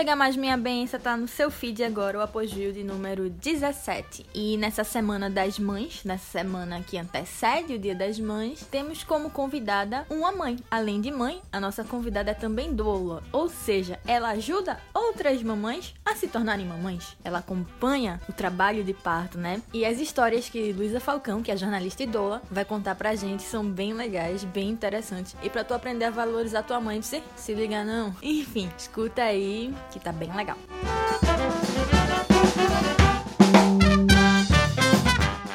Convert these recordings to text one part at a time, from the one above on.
Chega Mais Minha Benção tá no seu feed agora, o apogeu de número 17. E nessa semana das mães, nessa semana que antecede o Dia das Mães, temos como convidada uma mãe. Além de mãe, a nossa convidada é também doula, ou seja, ela ajuda outras mamães a se tornarem mamães. Ela acompanha o trabalho de parto, né? E as histórias que Luísa Falcão, que é jornalista e doula, vai contar pra gente são bem legais, bem interessantes. E pra tu aprender a valorizar tua mãe, você se liga não. Enfim, escuta aí que tá bem legal.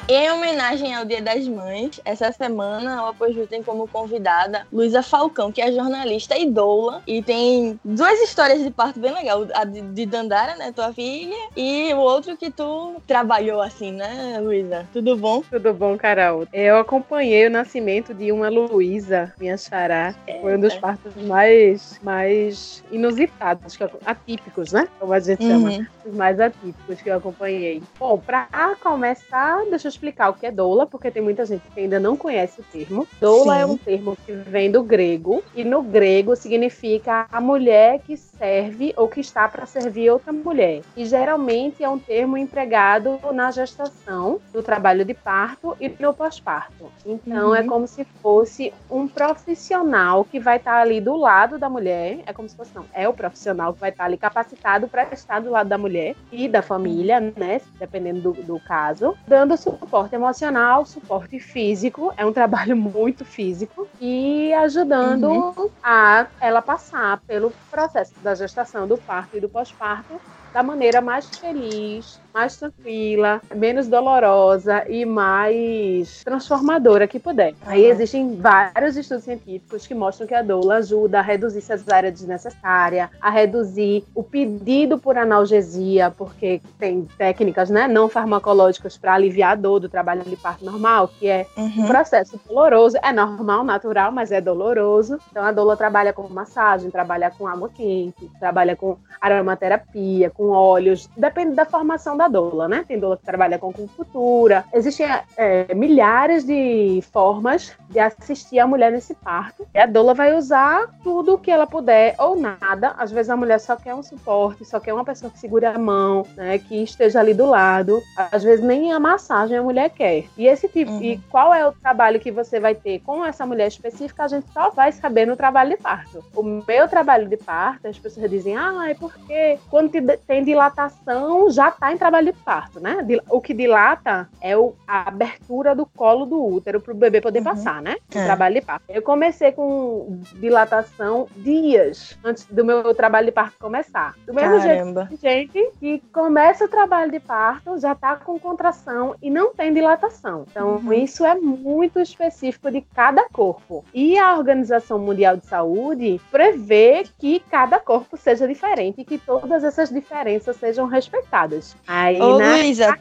Em homenagem ao Dia das Mães, essa semana o Apoju tem como convidada Luísa Falcão, que é jornalista e doula. E tem duas histórias de parto bem legal. A de Dandara, né, tua filha, e o outro que tu trabalhou assim, né, Luísa? Tudo bom? Tudo bom, Carol. Eu acompanhei o nascimento de uma Luísa, minha xará. Foi um dos partos mais, mais inusitados, atípicos, né? Como a gente chama. Uhum. Os mais atípicos que eu acompanhei. Bom, pra começar, deixa eu explicar o que é doula, porque tem muita gente que ainda não conhece o termo. Doula Sim. é um termo que vem do grego, e no grego significa a mulher que serve ou que está para servir outra mulher. E geralmente é um termo empregado na gestação, no trabalho de parto e no pós-parto. Então uhum. é como se fosse um profissional que vai estar ali do lado da mulher, é como se fosse não, é o profissional que vai estar ali capacitado para estar do lado da mulher e da família, né, dependendo do, do caso, dando suporte emocional, suporte físico, é um trabalho muito físico e ajudando uhum. a ela passar pelo processo da gestação, do parto e do pós-parto da maneira mais feliz, mais tranquila, menos dolorosa e mais transformadora que puder. Aí existem vários estudos científicos que mostram que a doula ajuda a reduzir cesárea desnecessária, a reduzir o pedido por analgesia, porque tem técnicas né, não farmacológicas para aliviar a dor do trabalho de parto normal, que é uhum. um processo doloroso. É normal, natural, mas é doloroso. Então a doula trabalha com massagem, trabalha com água quente, trabalha com aromaterapia, com com óleos, depende da formação da doula, né? Tem doula que trabalha com acupuntura. Existem é, milhares de formas de assistir a mulher nesse parto. E a doula vai usar tudo o que ela puder ou nada. Às vezes a mulher só quer um suporte, só quer uma pessoa que segure a mão, né? Que esteja ali do lado. Às vezes nem a massagem a mulher quer. E esse tipo, uhum. e qual é o trabalho que você vai ter com essa mulher específica, a gente só vai saber no trabalho de parto. O meu trabalho de parto, as pessoas dizem, ah, é porque quando tem tem dilatação, já está em trabalho de parto, né? O que dilata é o, a abertura do colo do útero para o bebê poder uhum. passar, né? É. trabalho de parto. Eu comecei com dilatação dias antes do meu trabalho de parto começar. Do mesmo Caramba. jeito, gente que começa o trabalho de parto, já está com contração e não tem dilatação. Então, uhum. isso é muito específico de cada corpo. E a Organização Mundial de Saúde prevê que cada corpo seja diferente e que todas essas diferenças diferenças sejam respeitadas. Aí, Ô, na... Luísa,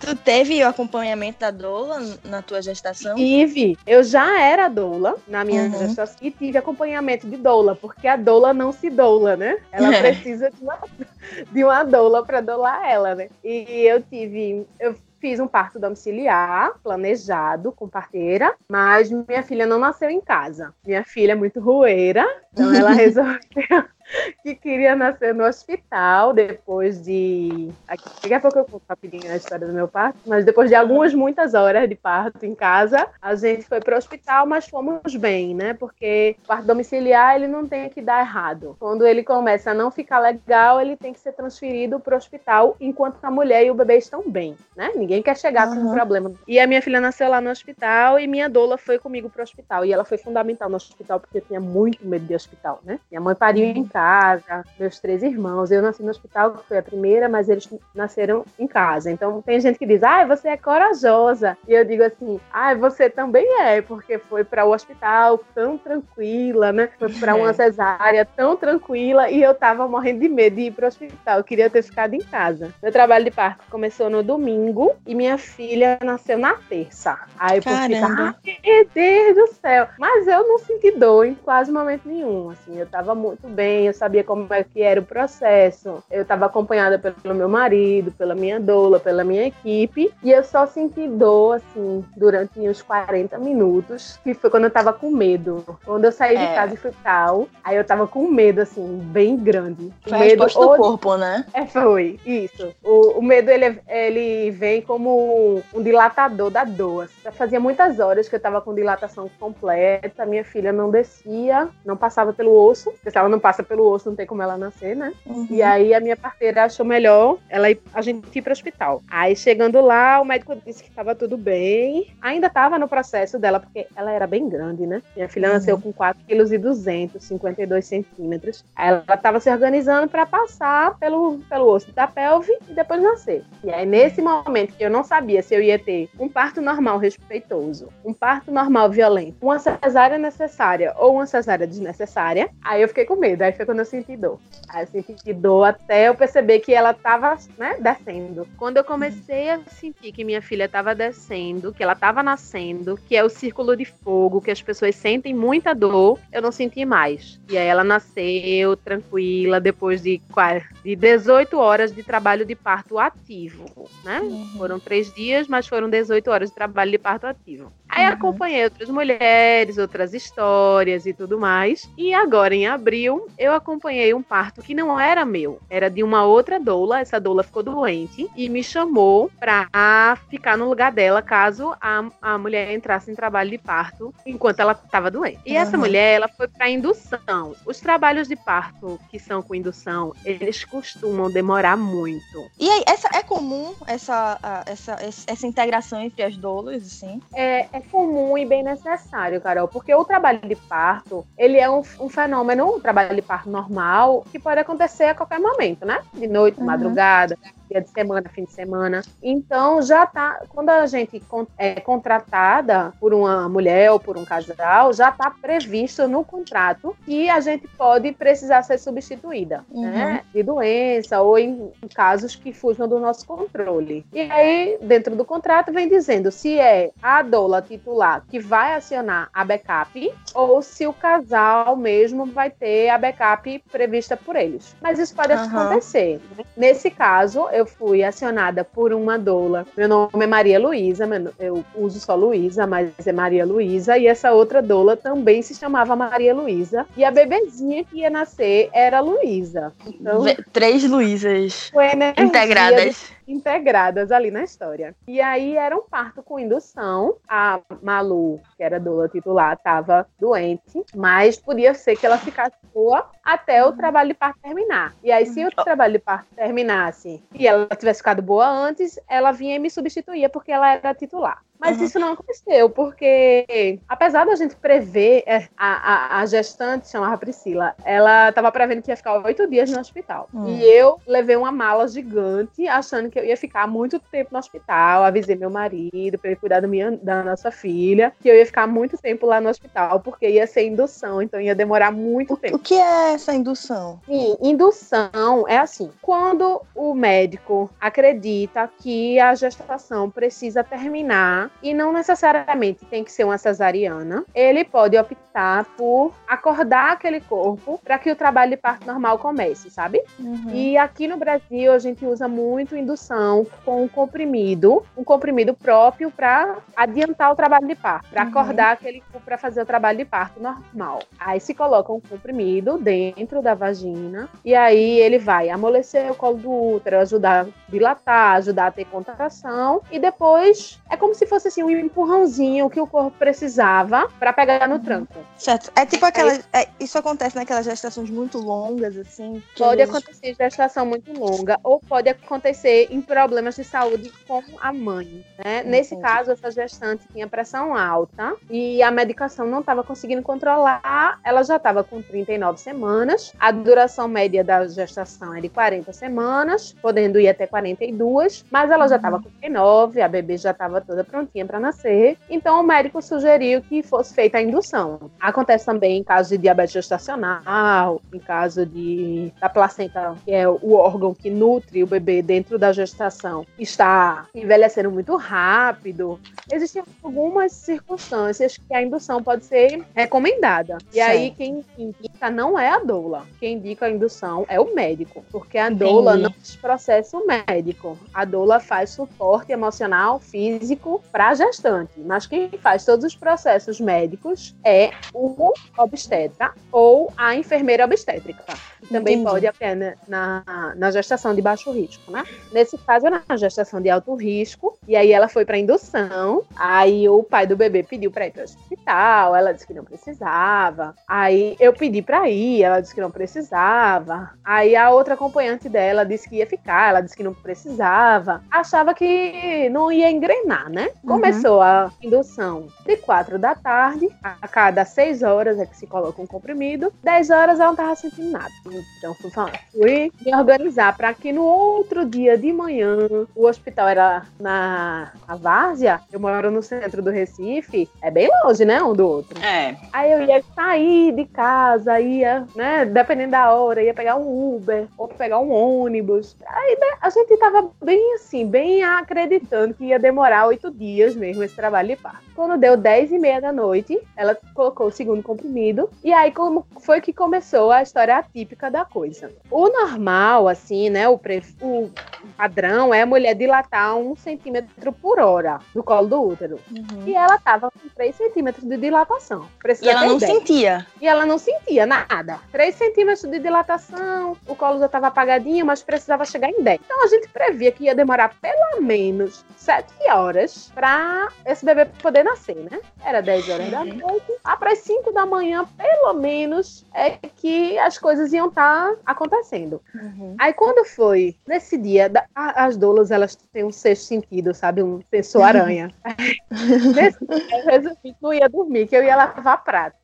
tu teve o acompanhamento da doula na tua gestação? Tive. Eu já era doula na minha uhum. gestação e tive acompanhamento de doula, porque a doula não se doula, né? Ela precisa de uma, de uma doula para doular ela, né? E eu tive... Eu fiz um parto domiciliar, planejado, com parteira, mas minha filha não nasceu em casa. Minha filha é muito rueira, então ela resolveu que queria nascer no hospital depois de. Daqui a pouco eu conto rapidinho a história do meu parto, mas depois de algumas, muitas horas de parto em casa, a gente foi para o hospital, mas fomos bem, né? Porque o parto domiciliar ele não tem que dar errado. Quando ele começa a não ficar legal, ele tem que ser transferido para o hospital enquanto a mulher e o bebê estão bem, né? Ninguém quer chegar uhum. com um problema. E a minha filha nasceu lá no hospital e minha doula foi comigo para o hospital. E ela foi fundamental no hospital porque eu tinha muito medo de hospital, né? Minha mãe pariu em casa, meus três irmãos. Eu nasci no hospital, que foi a primeira, mas eles nasceram em casa. Então tem gente que diz, ah, você é corajosa. E eu digo assim, ah, você também é, porque foi para o hospital tão tranquila, né? Foi para uma é. cesárea tão tranquila e eu tava morrendo de medo de ir para o hospital. Eu queria ter ficado em casa. Meu trabalho de parto começou no domingo e minha filha nasceu na terça. Aí eu hospital, meu Deus do céu. Mas eu não senti dor em quase momento nenhum, assim. Eu tava muito bem mãe, eu sabia como é que era o processo. Eu estava acompanhada pelo meu marido, pela minha doula, pela minha equipe, e eu só senti dor, assim, durante uns 40 minutos, que foi quando eu estava com medo. Quando eu saí é. de casa e fui tal, aí eu estava com medo, assim, bem grande. Foi medo a resposta do corpo, né? É, foi, isso. O, o medo, ele, ele vem como um dilatador da dor. Já fazia muitas horas que eu estava com dilatação completa, minha filha não descia, não passava pelo osso, porque ela não passa pelo osso, não tem como ela nascer, né? Uhum. E aí a minha parteira achou melhor ela ir, a gente ir para o hospital. Aí chegando lá, o médico disse que estava tudo bem. Ainda estava no processo dela, porque ela era bem grande, né? Minha filha uhum. nasceu com 4 kg e 200, 52 centímetros. Aí ela estava se organizando para passar pelo, pelo osso da pelve e depois nascer. E aí nesse momento que eu não sabia se eu ia ter um parto normal respeitoso, um parto normal violento, uma cesárea necessária ou uma cesárea desnecessária, aí eu fiquei com medo. Aí foi quando eu senti dor. Aí eu senti dor até eu perceber que ela estava né, descendo. Quando eu comecei a sentir que minha filha estava descendo, que ela estava nascendo, que é o círculo de fogo, que as pessoas sentem muita dor, eu não senti mais. E aí ela nasceu tranquila depois de, de 18 horas de trabalho de parto ativo, né? Uhum. Foram três dias, mas foram 18 horas de trabalho de parto ativo. Aí uhum. acompanhei outras mulheres, outras histórias e tudo mais. E agora, em abril, eu acompanhei um parto que não era meu, era de uma outra doula. Essa doula ficou doente e me chamou pra ficar no lugar dela caso a, a mulher entrasse em trabalho de parto enquanto ela estava doente. E uhum. essa mulher, ela foi pra indução. Os trabalhos de parto que são com indução, eles costumam demorar muito. E aí, essa é comum essa, essa, essa integração entre as doulas, assim? É, é comum e bem necessário, Carol, porque o trabalho de parto, ele é um, um fenômeno, um trabalho de parto normal, que pode acontecer a qualquer momento, né? De noite, uhum. madrugada, dia de semana, fim de semana. Então, já tá. Quando a gente é contratada por uma mulher ou por um casal, já está previsto no contrato que a gente pode precisar ser substituída, uhum. né? De doença ou em, casos que fujam do nosso controle. E aí, dentro do contrato, vem dizendo se é a doula titular que vai acionar a backup ou se o casal mesmo vai ter a backup prevista por eles. Mas isso pode uhum. acontecer. Né? Nesse caso, eu fui acionada por uma doula. Meu nome é Maria Luísa, eu uso só Luísa, mas é Maria Luísa. E essa outra doula também se chamava Maria Luísa. E a bebezinha que ia nascer era Luísa. Então, Três Luísas integradas integradas ali na história. E aí era um parto com indução. A Malu, que era doula titular, estava doente, mas podia ser que ela ficasse boa até o trabalho de parto terminar. E aí, se o trabalho de parto terminasse e ela tivesse ficado boa antes, ela vinha e me substituía porque ela era titular. Mas uhum. isso não aconteceu, porque apesar da gente prever, é, a, a, a gestante, chamava Priscila, ela estava prevendo que ia ficar oito dias no hospital. Uhum. E eu levei uma mala gigante, achando que eu ia ficar muito tempo no hospital. Avisei meu marido para ele cuidar da, minha, da nossa filha, que eu ia ficar muito tempo lá no hospital, porque ia ser indução, então ia demorar muito tempo. O que é essa indução? Sim, indução é assim: quando o médico acredita que a gestação precisa terminar e não necessariamente tem que ser uma cesariana, ele pode optar por acordar aquele corpo para que o trabalho de parto normal comece, sabe? Uhum. E aqui no Brasil a gente usa muito indução com um comprimido, um comprimido próprio para adiantar o trabalho de parto, para uhum. acordar aquele corpo para fazer o trabalho de parto normal. Aí se coloca um comprimido dentro da vagina e aí ele vai amolecer o colo do útero, ajudar a dilatar, ajudar a ter contração e depois é como se fosse assim um empurrãozinho que o corpo precisava para pegar no tranco. Certo. É tipo aquela. É, isso acontece naquelas gestações muito longas, assim. Pode vezes... acontecer em gestação muito longa, ou pode acontecer em problemas de saúde com a mãe. Né? Nesse caso, essa gestante tinha pressão alta e a medicação não estava conseguindo controlar. Ela já estava com 39 semanas. A duração média da gestação é de 40 semanas, podendo podendo ir até 42, mas ela já estava com 39, a bebê já estava toda prontinha para nascer. Então o médico sugeriu que fosse feita a indução. Acontece também em caso de diabetes gestacional, em caso de da placenta, que é o órgão que nutre o bebê dentro da gestação, está envelhecendo muito rápido. Existem algumas circunstâncias que a indução pode ser recomendada. E certo. aí quem indica não é a doula. Quem indica a indução é o médico, porque a doula não faz processo médico. A doula faz suporte emocional, físico para gestante, mas quem faz todos os processos médicos é o obstetra ou a enfermeira obstétrica. Também Entendi. pode apenas na, na gestação de baixo risco, né? Nesse caso, era na gestação de alto risco, e aí ela foi para indução. Aí o pai do bebê pediu para ir para o hospital, ela disse que não precisava. Aí eu pedi para ir, ela disse que não precisava. Aí a outra acompanhante dela disse que ia ficar, ela disse que não precisava. Achava que não ia engrenar, né? Uhum. Começou a indução de quatro da tarde, a cada seis horas é que se coloca um comprimido. Dez horas ela não tava sentindo nada. Então fui, fui me organizar para que no outro dia de manhã o hospital era na, Várzea. Eu moro no centro do Recife. É bem longe, né? Um do outro. É. Aí eu ia sair de casa, ia, né? Dependendo da hora, ia pegar um Uber ou pegar um ônibus. Aí a gente tava bem assim, bem acreditando que ia demorar oito dias mesmo esse trabalho de parto. Quando deu dez e meia da noite, ela colocou o segundo comprimido. E aí como foi que começou a história atípica da coisa. O normal, assim, né? O, pre... o padrão é a mulher dilatar um centímetro por hora no colo do útero. Uhum. E ela tava com 3 centímetros de dilatação. Precisa e ela não sentia. E ela não sentia nada. 3 centímetros de dilatação, o colo já tava apagadinho, mas precisava chegar em 10. Então a gente previa que ia demorar pelo menos 7 horas para esse bebê poder nascer, né? Era 10 horas da uhum. noite. Lá para as 5 da manhã, pelo menos, é que as coisas iam estar tá acontecendo. Uhum. Aí quando foi nesse dia, as doulas elas têm um sexto sentido, sabe? Um sensor aranha. nesse dia, eu resolvi que não ia dormir, que eu ia lavar prato.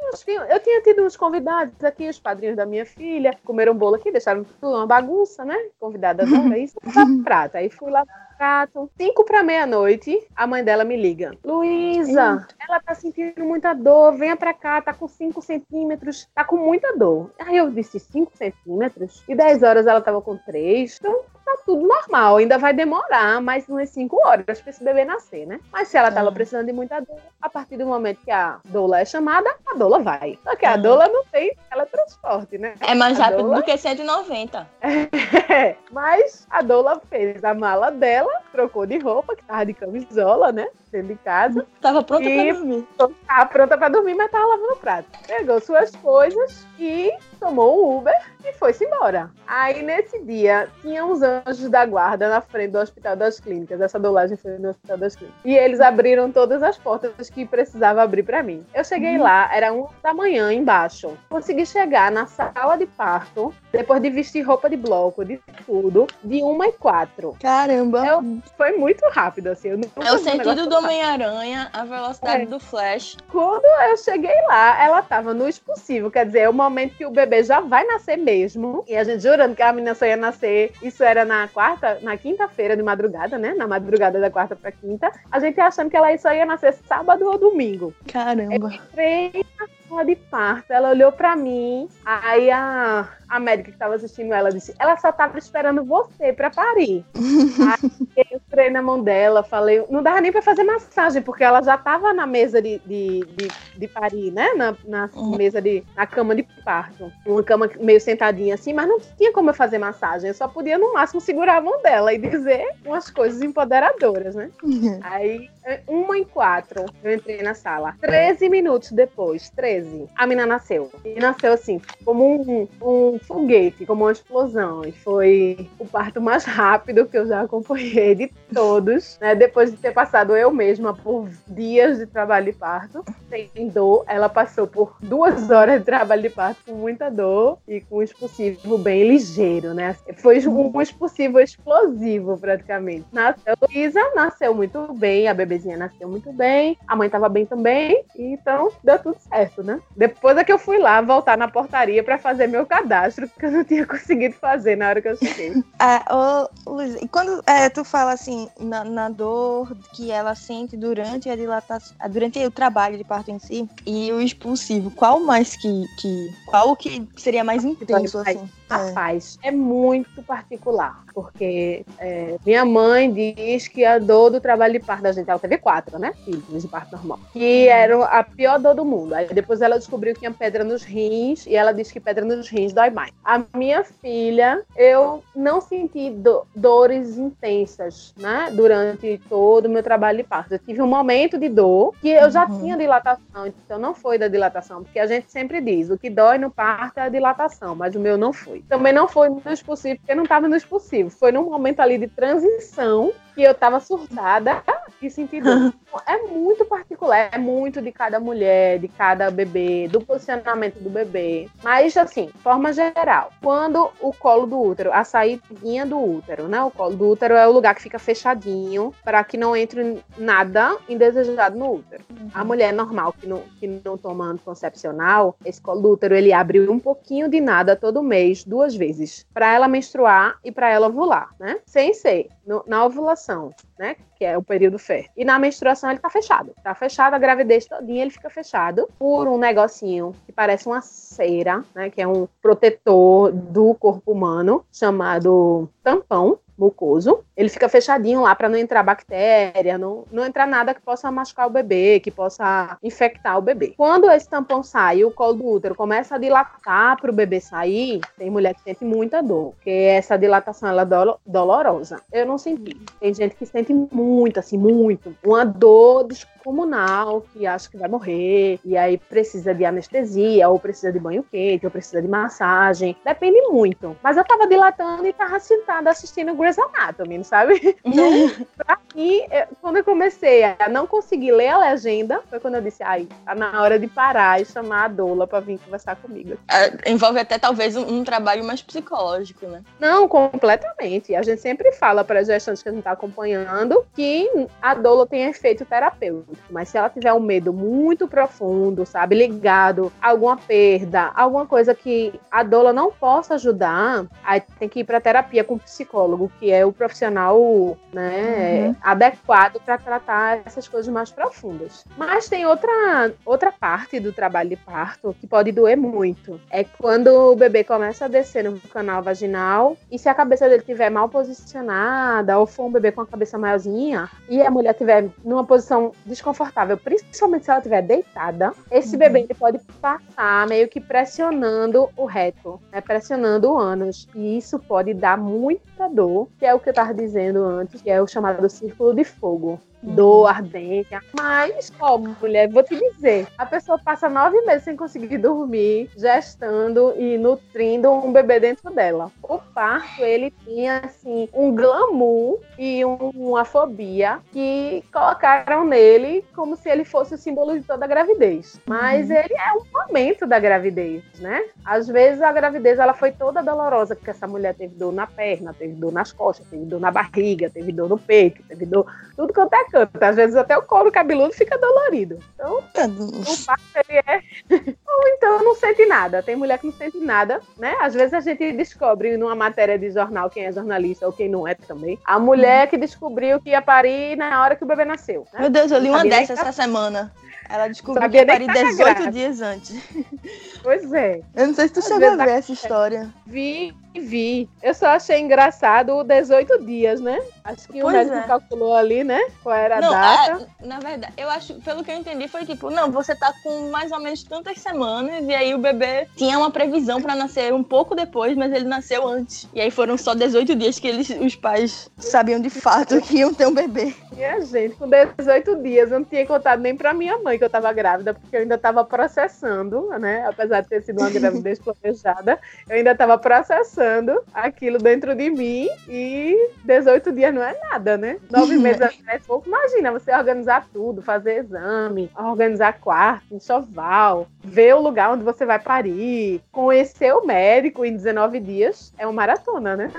Eu tinha tido uns convidados aqui, os padrinhos da minha filha, comeram bolo aqui, deixaram tudo uma bagunça, né? Convidada da isso, lavar prato. Aí fui lá prato. Cinco para meia-noite, a mãe dela me liga. Luísa, ela tá sentindo muita dor, venha pra cá, tá com cinco centímetros, tá com muita dor. Aí eu disse, cinco centímetros? E dez horas ela tava com três. Então, tá tudo normal, ainda vai demorar mais umas 5 horas para esse bebê nascer, né? Mas se ela tava precisando de muita dor, a partir do momento que a doula é chamada, a doula vai. Só que a uhum. doula não tem teletransporte, né? É mais a rápido doula... do que 190. É, mas a doula fez a mala dela, trocou de roupa, que tava de camisola, né? Dentro de casa. Tava pronta e... pra dormir. Tava pronta pra dormir, mas tava lavando o prato. Pegou suas coisas e tomou o Uber e foi-se embora. Aí, nesse dia, tinha uns anjos da guarda na frente do Hospital das Clínicas. Essa dolagem foi no Hospital das Clínicas. E eles abriram todas as portas que precisava abrir para mim. Eu cheguei uhum. lá, era uma da manhã embaixo. Consegui chegar na sala de parto, depois de vestir roupa de bloco, de tudo, de uma e quatro. Caramba! Eu, foi muito rápido, assim. é o sentido do Homem-Aranha, a velocidade é. do Flash. Quando eu cheguei lá, ela tava no expulsivo, quer dizer, é o momento que o bebê já vai nascer mesmo. E a gente jurando que a menina só ia nascer. Isso era na quarta, na quinta-feira de madrugada, né? Na madrugada da quarta pra quinta. A gente achando que ela só ia nascer sábado ou domingo. Caramba. Eu entrei na sala de parto, ela olhou pra mim, aí a, a médica que tava assistindo ela disse: ela só tava esperando você pra parir. aí eu entrei na mão dela, falei, não dava nem pra fazer massagem, porque ela já tava na mesa de, de, de, de parir, né? Na, na uhum. mesa de. na cama de parto. Uma cama meio sentadinha assim, mas não tinha como eu fazer massagem. Eu só podia, no máximo, segurar a mão dela e dizer umas coisas empoderadoras, né? Uhum. Aí, uma em quatro, eu entrei na sala. Treze minutos depois, treze 13, a menina nasceu. E nasceu assim, como um, um foguete, como uma explosão. E foi o parto mais rápido que eu já acompanhei de todos, né? Depois de ter passado eu mesma por dias de trabalho de parto, sem dor, ela passou por duas horas de trabalho de parto com muita dor e com um expulsivo bem ligeiro, né? Foi um expulsivo explosivo, praticamente. Nasceu Luísa, nasceu muito bem, a bebezinha nasceu muito bem, a mãe tava bem também, então deu tudo certo certo, Depois é que eu fui lá voltar na portaria para fazer meu cadastro, que eu não tinha conseguido fazer na hora que eu cheguei. ah, ô, Luiz, e quando é, tu fala assim, na, na, dor que ela sente durante a dilatação, durante o trabalho de parto em si, e o expulsivo, qual mais que. que qual que seria mais intenso, assim? Rapaz, é. é muito particular, porque é, minha mãe diz que a dor do trabalho de parto da gente, ela teve quatro, né? Filhos de parto normal. Que uhum. era a pior dor do mundo. Aí depois ela descobriu que tinha pedra nos rins e ela disse que pedra nos rins dói mais. A minha filha, eu não senti do, dores intensas, né? Durante todo o meu trabalho de parto. Eu tive um momento de dor que eu já uhum. tinha dilatação, então não foi da dilatação, porque a gente sempre diz, o que dói no parto é a dilatação, mas o meu não foi. Também não foi no expulsivo, porque não estava no expulsivo. Foi num momento ali de transição que eu tava surtada e senti dor. é muito particular, é muito de cada mulher, de cada bebê, do posicionamento do bebê. Mas, assim, forma geral, quando o colo do útero, a saída do útero, né? O colo do útero é o lugar que fica fechadinho para que não entre nada indesejado no útero. Uhum. A mulher normal que não, que não toma anticoncepcional, esse colo do útero ele abre um pouquinho de nada todo mês, duas vezes, para ela menstruar e para ela ovular, né? Sem ser no, na ovulação, né? Que é o período fértil. E na menstruação ele tá fechado. Tá fechado, a gravidez todinha ele fica fechado por um negocinho que parece uma cera, né? Que é um protetor do corpo humano, chamado tampão mucoso. Ele fica fechadinho lá para não entrar bactéria, não, não entrar nada que possa machucar o bebê, que possa infectar o bebê. Quando esse tampão sai, o colo do útero começa a dilatar para o bebê sair, tem mulher que sente muita dor, porque essa dilatação ela é dolorosa. Eu não senti. Tem gente que sente muito, assim, muito. Uma dor descomunal, que acha que vai morrer, e aí precisa de anestesia, ou precisa de banho quente, ou precisa de massagem. Depende muito. Mas eu tava dilatando e tava sentada assistindo Grey's Anatomy, sabe? Então, pra mim, quando eu comecei a não conseguir ler a legenda, foi quando eu disse, ai, tá na hora de parar e chamar a doula pra vir conversar comigo. É, envolve até talvez um, um, trabalho mais psicológico, né? Não, completamente. A gente sempre fala para as gestantes que a gente tá acompanhando que a doula tem efeito terapêutico, mas se ela tiver um medo muito profundo, sabe, ligado a alguma perda, alguma coisa que a doula não possa ajudar, aí tem que ir para terapia com um psicólogo, que é o profissional né, uhum. adequado para tratar essas coisas mais profundas. Mas tem outra, outra parte do trabalho de parto que pode doer muito. É quando o bebê começa a descer no canal vaginal e se a cabeça dele estiver mal posicionada ou for um bebê com a cabeça maiorzinha e a mulher estiver numa posição desconfortável, principalmente se ela estiver deitada, esse uhum. bebê ele pode passar meio que pressionando o reto, né, pressionando o ânus. E isso pode dar muita dor, que é o que eu estava dizendo antes, que é o chamado círculo de fogo dor ardente. Mas, ó, mulher, vou te dizer, a pessoa passa nove meses sem conseguir dormir, gestando e nutrindo um bebê dentro dela. O parto, ele tinha, assim, um glamour e um, uma fobia que colocaram nele como se ele fosse o símbolo de toda a gravidez. Mas uhum. ele é um momento da gravidez, né? Às vezes a gravidez, ela foi toda dolorosa, porque essa mulher teve dor na perna, teve dor nas costas, teve dor na barriga, teve dor no peito, teve dor tudo quanto é canto. Às vezes até o couro cabeludo fica dolorido. Então, o parto ele é. Ou então não sente nada. Tem mulher que não sente nada, né? Às vezes a gente descobre numa matéria de jornal quem é jornalista ou quem não é também. A mulher que descobriu que ia parir na hora que o bebê nasceu. Né? Meu Deus, eu li uma dessas essa semana. Ela descobriu Sabia que ia parir 18 dias antes. Pois é. Eu não sei se tu Às chegou a ver essa história. Vi, vi. Eu só achei engraçado o 18 dias, né? Acho que pois o médico é. calculou ali, né? Qual era não, a data. É, na verdade, eu acho, pelo que eu entendi, foi tipo, não, você tá com mais ou menos tantas semanas, e aí o bebê tinha uma previsão para nascer um pouco depois, mas ele nasceu antes. E aí foram só 18 dias que eles, os pais sabiam de fato que iam ter um bebê. E a gente, com 18 dias, eu não tinha contado nem pra minha mãe que eu tava grávida, porque eu ainda tava processando, né? Apesar de ter sido uma gravidez planejada, eu ainda tava processando aquilo dentro de mim e 18 dias não é nada, né? Nove meses é pouco. Imagina você organizar tudo, fazer exame, organizar quarto, enxoval, ver o lugar onde você vai parir, conhecer o médico em 19 dias. É uma maratona, né?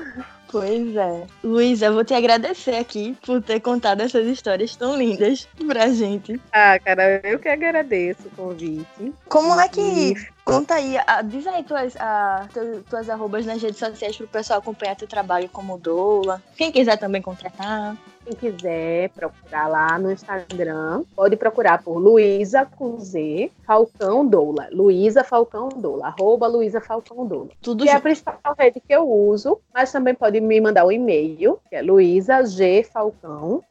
Pois é. Luísa, eu vou te agradecer aqui por ter contado essas histórias tão lindas pra gente. Ah, cara, eu que agradeço o convite. Como é que. Conta aí, a, diz aí tuas, a, tuas, tuas arrobas nas redes sociais pro pessoal acompanhar teu trabalho como doula. Quem quiser também contratar. Quem quiser procurar lá no Instagram, pode procurar por Luísa com Z, Falcão Doula. Luísa Falcão Doula, arroba Luísa Falcão Doula. Tudo que junto. é a principal rede que eu uso, mas também pode me mandar um e-mail, que é luisagfalcão,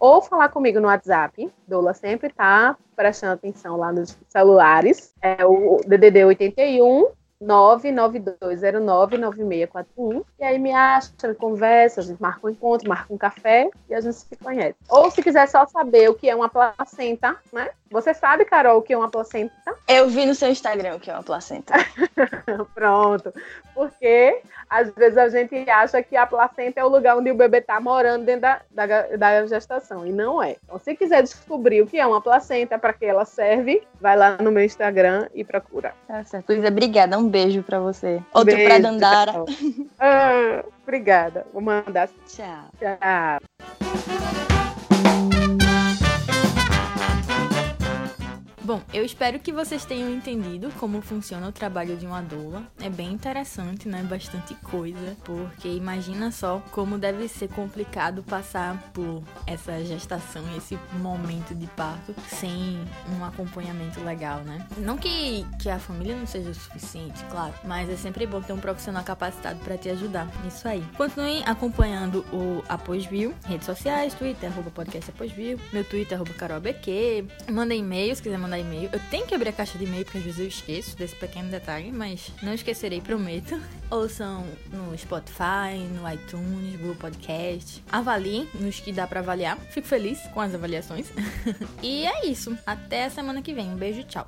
ou falar comigo no WhatsApp. Doula sempre tá prestando atenção lá nos celulares. É o DDD 81 992099641. E aí me acha, conversa, a gente marca um encontro, marca um café e a gente se conhece. Ou se quiser só saber o que é uma placenta, né? Você sabe, Carol, o que é uma placenta? Eu vi no seu Instagram o que é uma placenta. Pronto. Porque às vezes a gente acha que a placenta é o lugar onde o bebê está morando dentro da, da, da, gestação. E não é. Então, se quiser descobrir o que é uma placenta, para que ela serve, vai lá no meu Instagram e procura. Tá certo. Luísa, obrigada. Um beijo para você. Outro pra Dandara. Ah, obrigada. Vou mandar. Tchau. Tchau. Bom, eu espero que vocês tenham entendido como funciona o trabalho de uma doula. É bem interessante, né? Bastante coisa, porque imagina só como deve ser complicado passar por essa gestação, esse momento de parto sem um acompanhamento legal, né? Não que, que a família não seja o suficiente, claro, mas é sempre bom ter um profissional capacitado para te ajudar. Isso aí. Continuem acompanhando o Após-View, redes sociais, Twitter, arroba podcast Após-View, meu Twitter, arroba. Mandem e-mail se quiser mandar e-mail. Eu tenho que abrir a caixa de e-mail porque às vezes eu esqueço desse pequeno detalhe, mas não esquecerei, prometo. Ouçam no Spotify, no iTunes, Google Podcast. Avaliem nos que dá para avaliar. Fico feliz com as avaliações. e é isso. Até a semana que vem. Um beijo e tchau.